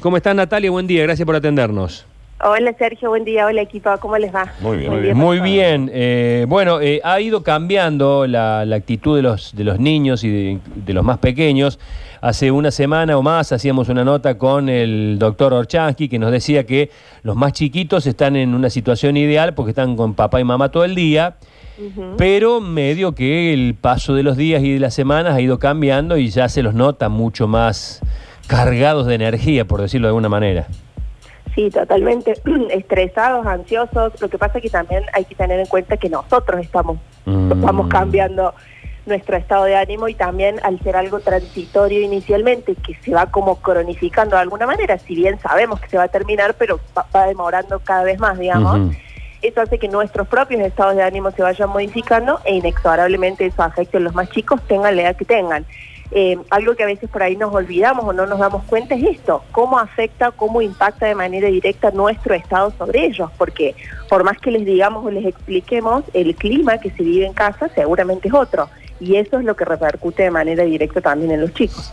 ¿Cómo estás Natalia? Buen día, gracias por atendernos. Hola Sergio, buen día, hola equipo, ¿cómo les va? Muy bien. Muy bien, eh, bueno, eh, ha ido cambiando la, actitud de los, de los niños y de, los más pequeños. Hace una semana o más hacíamos una nota con el doctor Orchansky que nos decía que los más chiquitos están en una situación ideal porque están con papá y mamá todo el día. Pero medio que el paso de los días y de las semanas ha ido cambiando y ya se los nota mucho más cargados de energía, por decirlo de alguna manera. Sí, totalmente estresados, ansiosos. Lo que pasa es que también hay que tener en cuenta que nosotros estamos, mm. cambiando nuestro estado de ánimo y también al ser algo transitorio inicialmente, que se va como cronificando de alguna manera, si bien sabemos que se va a terminar, pero va, demorando cada vez más, digamos. Eso hace que nuestros propios estados de ánimo se vayan modificando e inexorablemente eso afecte a los más chicos, tengan la edad que tengan. Eh, algo que a veces por ahí nos olvidamos o no nos damos cuenta es esto, cómo afecta, cómo impacta de manera directa nuestro estado sobre ellos, porque por más que les digamos o les expliquemos, el clima que se vive en casa seguramente es otro, y eso es lo que repercute de manera directa también en los chicos.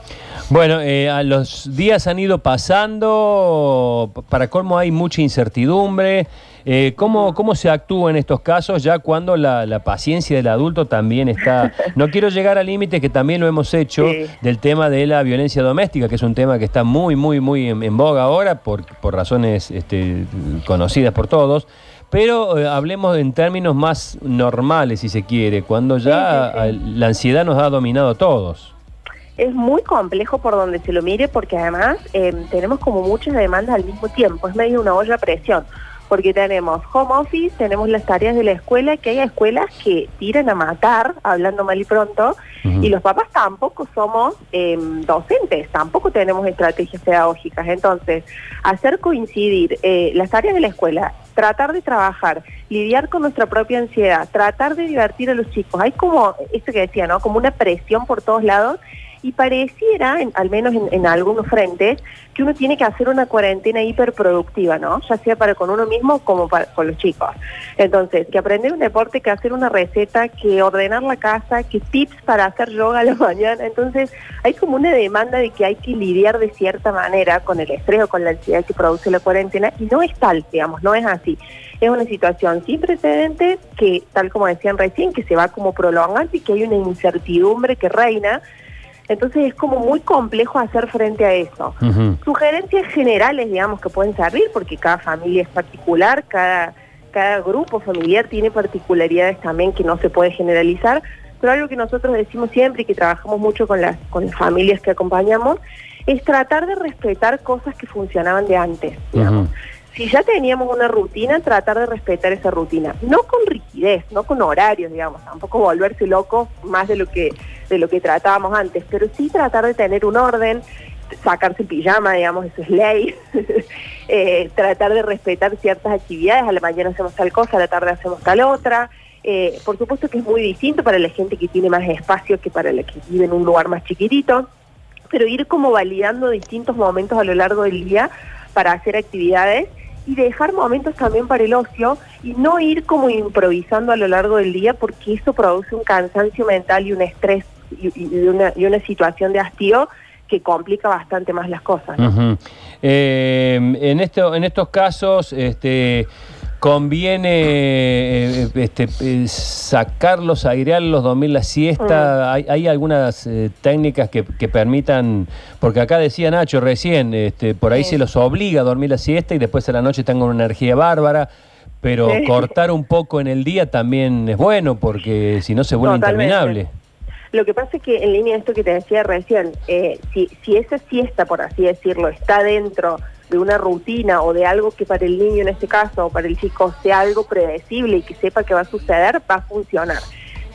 Bueno, eh, a los días han ido pasando, para colmo hay mucha incertidumbre. Eh, ¿cómo, ¿Cómo se actúa en estos casos ya cuando la, paciencia del adulto también está... No quiero llegar al límite que también lo hemos hecho del tema de la violencia doméstica, que es un tema que está muy, muy, muy en, boga ahora por, por razones este, conocidas por todos. Pero eh, hablemos en términos más normales, si se quiere, cuando ya la ansiedad nos ha dominado a todos. Es muy complejo por donde se lo mire porque además em, tenemos como muchas demandas al mismo tiempo, es medio una olla a presión, porque tenemos home office, tenemos las tareas de la escuela, que hay escuelas que tiran a matar, hablando mal y pronto, y los papás tampoco somos em, docentes, tampoco tenemos estrategias pedagógicas, entonces hacer coincidir eh, las tareas de la escuela, tratar de trabajar, lidiar con nuestra propia ansiedad, tratar de divertir a los chicos, hay como, esto que decía, ¿no? Como una presión por todos lados y pareciera, al menos en, algunos frentes, que uno tiene que hacer una cuarentena hiperproductiva, ¿no? Ya sea para con uno mismo como para con los chicos. Entonces, que aprender un deporte, que hacer una receta, que ordenar la casa, que tips para hacer yoga a la mañana. Entonces, hay como una demanda de que hay que lidiar de cierta manera con el estrés o con la ansiedad que produce la cuarentena y no es tal, digamos, no es así. Es una situación sin precedentes que, tal como decían recién, que se va como prolongando y que hay una incertidumbre que reina entonces es como muy complejo hacer frente a eso. Sugerencias generales, digamos, que pueden servir, porque cada familia es particular, cada, cada grupo familiar tiene particularidades también que no se puede generalizar, pero algo que nosotros decimos siempre y que trabajamos mucho con las, con las familias que acompañamos, es tratar de respetar cosas que funcionaban de antes, digamos. Si ya teníamos una rutina, tratar de respetar esa rutina, no con rigidez, no con horarios, digamos, tampoco volverse loco más de lo que de lo que tratábamos antes, pero sí tratar de tener un orden, sacarse pijama, digamos, eso es ley, eh, tratar de respetar ciertas actividades, a la mañana hacemos tal cosa, a la tarde hacemos tal otra. Eh, por supuesto que es muy distinto para la gente que tiene más espacio que para la que vive en un lugar más chiquitito, pero ir como validando distintos momentos a lo largo del día para hacer actividades y dejar momentos también para el ocio y no ir como improvisando a lo largo del día porque eso produce un cansancio mental y un estrés y, una, y una situación de hastío que complica bastante más las cosas. Eh, en, esto, en estos casos, este, conviene eh, este, sacarlos, airearlos, dormir la siesta. Mm. ¿Hay, algunas eh, técnicas que, permitan, porque acá decía Nacho recién, este, por ahí se los obliga a dormir la siesta y después a la noche tengan una energía bárbara. Pero cortar un poco en el día también es bueno, porque si no se vuelve interminable. Lo que pasa es que en línea de esto que te decía recién, si, si esa siesta, por así decirlo, está dentro de una rutina o de algo que para el niño en este caso o para el chico sea algo predecible y que sepa que va a suceder, va a funcionar.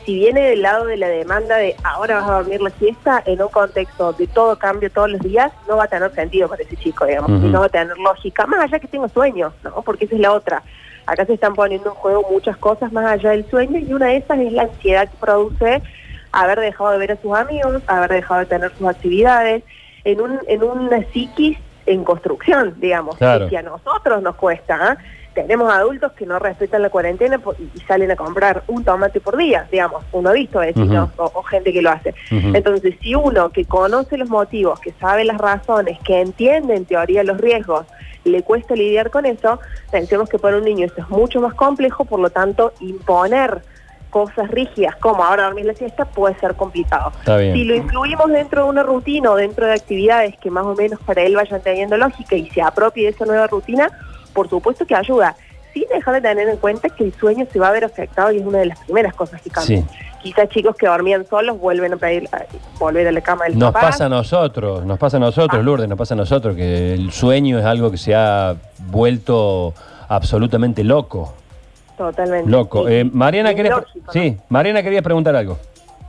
Si viene del lado de la demanda de ahora vas a dormir la siesta, en un contexto de todo cambio todos los días, no va a tener sentido para ese chico, digamos, y no va a tener lógica, más allá que tenga sueños, ¿no? Porque esa es la otra. Acá se están poniendo en juego muchas cosas más allá del sueño y una de esas es la ansiedad que produce haber dejado de ver a sus amigos, haber dejado de tener sus actividades, en, un, en una psiquis en construcción, digamos, Claro. que a nosotros nos cuesta. ¿ah? Tenemos adultos que no respetan la cuarentena y salen a comprar un tomate por día, digamos, uno ha visto vecinos o, o gente que lo hace. Entonces, si uno que conoce los motivos, que sabe las razones, que entiende en teoría los riesgos, le cuesta lidiar con eso, pensemos que para un niño esto es mucho más complejo, por lo tanto, imponer cosas rígidas como ahora dormir la siesta puede ser complicado. Si lo incluimos dentro de una rutina o dentro de actividades que más o menos para él vayan teniendo lógica y se apropie de esa nueva rutina, por supuesto que ayuda. Sin dejar de tener en cuenta que el sueño se va a ver afectado y es una de las primeras cosas que cambian. Sí. Quizás chicos que dormían solos vuelven a pedir a- volver a la cama del Nos papá. pasa a nosotros, nos pasa a nosotros, Ah. Lourdes, nos pasa a nosotros, que el sueño es algo que se ha vuelto absolutamente loco. Totalmente. Loco. Sí. Eh, Mariana, Es quería, lógico, ¿no? sí, Mariana quería preguntar algo.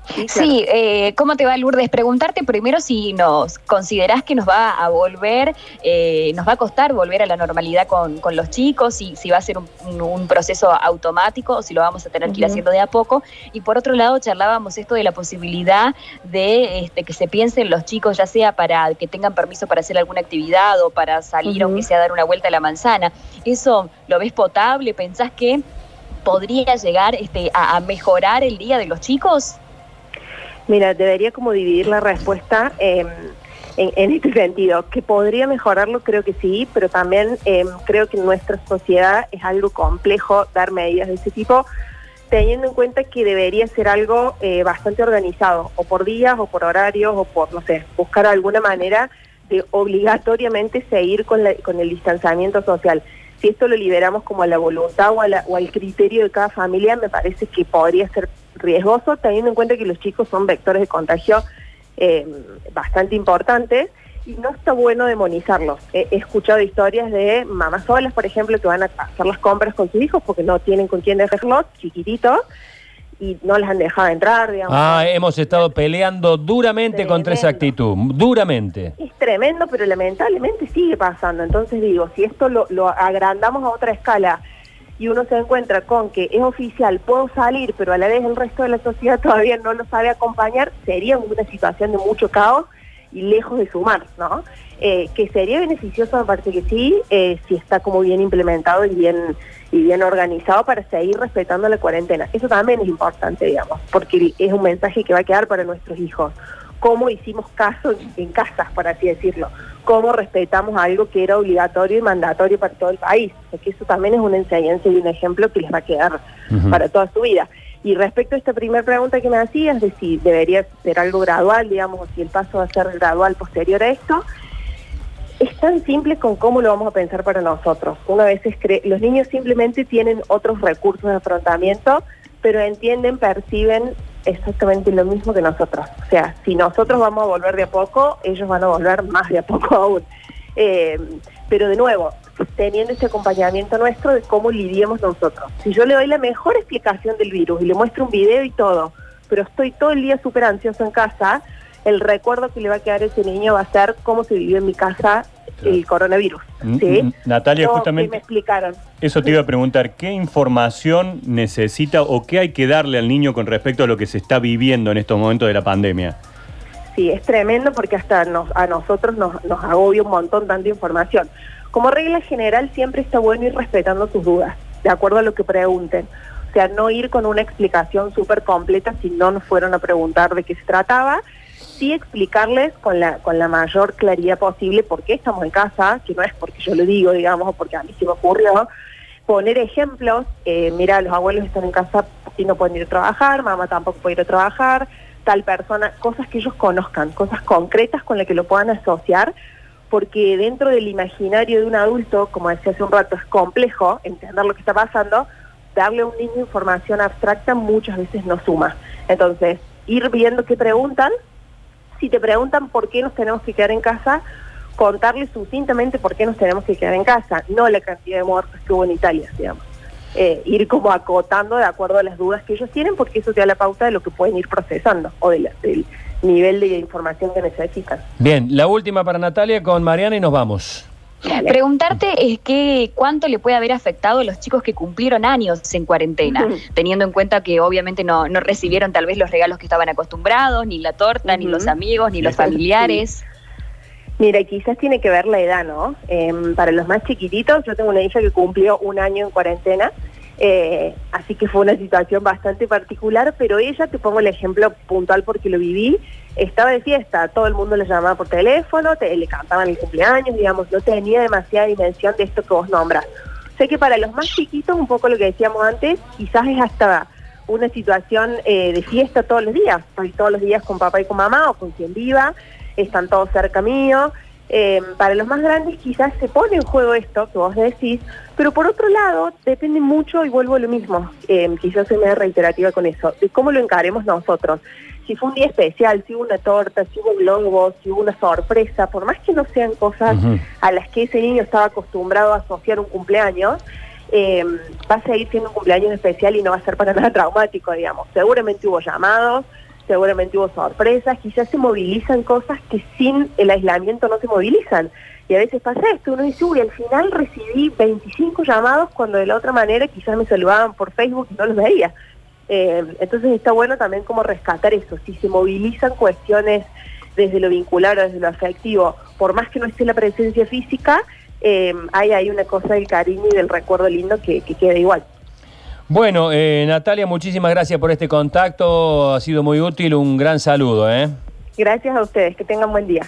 Sí, claro. Sí, eh, ¿cómo te va Lourdes? Preguntarte primero si nos considerás que nos va a volver, eh, nos va a costar volver a la normalidad con, con los chicos, si, si va a ser un, proceso automático o si lo vamos a tener que ir haciendo de a poco. Y por otro lado, charlábamos esto de la posibilidad de este, que se piensen los chicos, ya sea para que tengan permiso para hacer alguna actividad o para salir, Ujú. aunque sea dar una vuelta a la manzana. ¿Eso lo ves potable? ¿Pensás que podría llegar este, a- mejorar el día de los chicos? Mira, debería como dividir la respuesta eh, en, este sentido, que podría mejorarlo, creo que sí, pero también eh, creo que en nuestra sociedad es algo complejo dar medidas de ese tipo, teniendo en cuenta que debería ser algo eh, bastante organizado, o por días, o por horarios, o por, no sé, buscar alguna manera de obligatoriamente seguir con, la- con el distanciamiento social. Si esto lo liberamos como a la voluntad o, al criterio de cada familia, me parece que podría ser riesgoso, teniendo en cuenta que los chicos son vectores de contagio eh, bastante importantes y no está bueno demonizarlos. He escuchado historias de mamás solas, por ejemplo, que van a hacer las compras con sus hijos porque no tienen con quién dejarlos, chiquititos, y no les han dejado entrar, digamos. Ah, hemos estado peleando duramente contra esa Tremendo. actitud, duramente. Es tremendo, pero lamentablemente sigue pasando. Entonces digo, si esto lo, lo agrandamos a otra escala y uno se encuentra con que es oficial, puedo salir, pero a la vez el resto de la sociedad todavía no lo sabe acompañar, sería una situación de mucho caos y lejos de sumar, ¿no? Eh, que sería beneficioso, me parece que sí, eh, si está como bien implementado y bien y bien organizado para seguir respetando la cuarentena. Eso también es importante, digamos, porque es un mensaje que va a quedar para nuestros hijos. Cómo hicimos caso en, casas, por así decirlo. Cómo respetamos algo que era obligatorio y mandatorio para todo el país. Porque eso también es una enseñanza y un ejemplo que les va a quedar para toda su vida. Y respecto a esta primera pregunta que me hacías, de si debería ser algo gradual, digamos, o si el paso va a ser gradual posterior a esto, es tan simple con cómo lo vamos a pensar para nosotros. Uno a veces cree, los niños simplemente tienen otros recursos de afrontamiento, pero entienden, perciben exactamente lo mismo que nosotros. O sea, si nosotros vamos a volver de a poco, ellos van a volver más de a poco aún. Eh, pero de nuevo, teniendo ese acompañamiento nuestro de cómo lidiemos nosotros. Si yo le doy la mejor explicación del virus y le muestro un video y todo, pero estoy todo el día súper ansioso en casa, el recuerdo que le va a quedar a ese niño va a ser cómo se vivió en mi casa el coronavirus. Mm, ¿sí? mm, Natalia, No, que me justamente explicaron. eso te iba a preguntar, ¿qué información necesita o qué hay que darle al niño con respecto a lo que se está viviendo en estos momentos de la pandemia? Sí, es tremendo porque hasta nos, a nosotros nos, nos agobia un montón tanta información. Como regla general siempre está bueno ir respetando tus dudas, de acuerdo a lo que pregunten. O sea, no ir con una explicación súper completa si no nos fueron a preguntar de qué se trataba. Sí explicarles con la, con la mayor claridad posible por qué estamos en casa, que no es porque yo lo digo, digamos, o porque a mí se me ocurrió. Poner ejemplos, eh, mira, los abuelos están en casa y no pueden ir a trabajar, mamá tampoco puede ir a trabajar, tal persona, cosas que ellos conozcan, cosas concretas con las que lo puedan asociar, porque dentro del imaginario de un adulto, como decía hace un rato, es complejo entender lo que está pasando, darle a un niño información abstracta muchas veces no suma. Entonces, ir viendo qué preguntan, si te preguntan por qué nos tenemos que quedar en casa, contarles sucintamente por qué nos tenemos que quedar en casa, no la cantidad de muertos que hubo en Italia, digamos. Eh, ir como acotando de acuerdo a las dudas que ellos tienen, porque eso te da la pauta de lo que pueden ir procesando o del nivel de información que necesitan. Bien, la última para Natalia con Mariana y nos vamos. Dale. Preguntarte es que cuánto le puede haber afectado a los chicos que cumplieron años en cuarentena, teniendo en cuenta que obviamente no, no recibieron tal vez los regalos que estaban acostumbrados, ni la torta, ni los amigos, ni los Sí. familiares. Mira, quizás tiene que ver la edad, ¿no? Em, para los más chiquititos, yo tengo una hija que cumplió un año en cuarentena, eh, así que fue una situación bastante particular, pero ella, te pongo el ejemplo puntual porque lo viví, estaba de fiesta, todo el mundo le llamaba por teléfono, te, le cantaban el cumpleaños, digamos, no tenía demasiada dimensión de esto que vos nombras. Sé que para los más chiquitos, un poco lo que decíamos antes, quizás es hasta una situación eh, de fiesta todos los días, todos los días con papá y con mamá o con quien viva, están todos cerca mío. Eh, para los más grandes quizás se pone en juego esto que vos decís, pero por otro lado depende mucho, y vuelvo a lo mismo, eh, quizás soy medio reiterativa con eso, de cómo lo encaremos nosotros. Si fue un día especial, si hubo una torta, si hubo globo, si hubo una sorpresa, por más que no sean cosas a las que ese niño estaba acostumbrado a asociar un cumpleaños, eh, va a seguir siendo un cumpleaños especial y no va a ser para nada traumático, digamos. Seguramente hubo llamados, seguramente hubo sorpresas, quizás se movilizan cosas que sin el aislamiento no se movilizan. Y a veces pasa esto, uno dice, uy, al final recibí 25 llamados cuando de la otra manera quizás me saludaban por Facebook y no los veía. Eh, entonces está bueno también como rescatar eso, si se movilizan cuestiones desde lo vincular o desde lo afectivo, por más que no esté la presencia física, eh, hay ahí una cosa del cariño y del recuerdo lindo que, que queda igual. Bueno, eh, Natalia, muchísimas gracias por este contacto, ha sido muy útil, un gran saludo. ¿eh? Gracias a ustedes, que tengan buen día.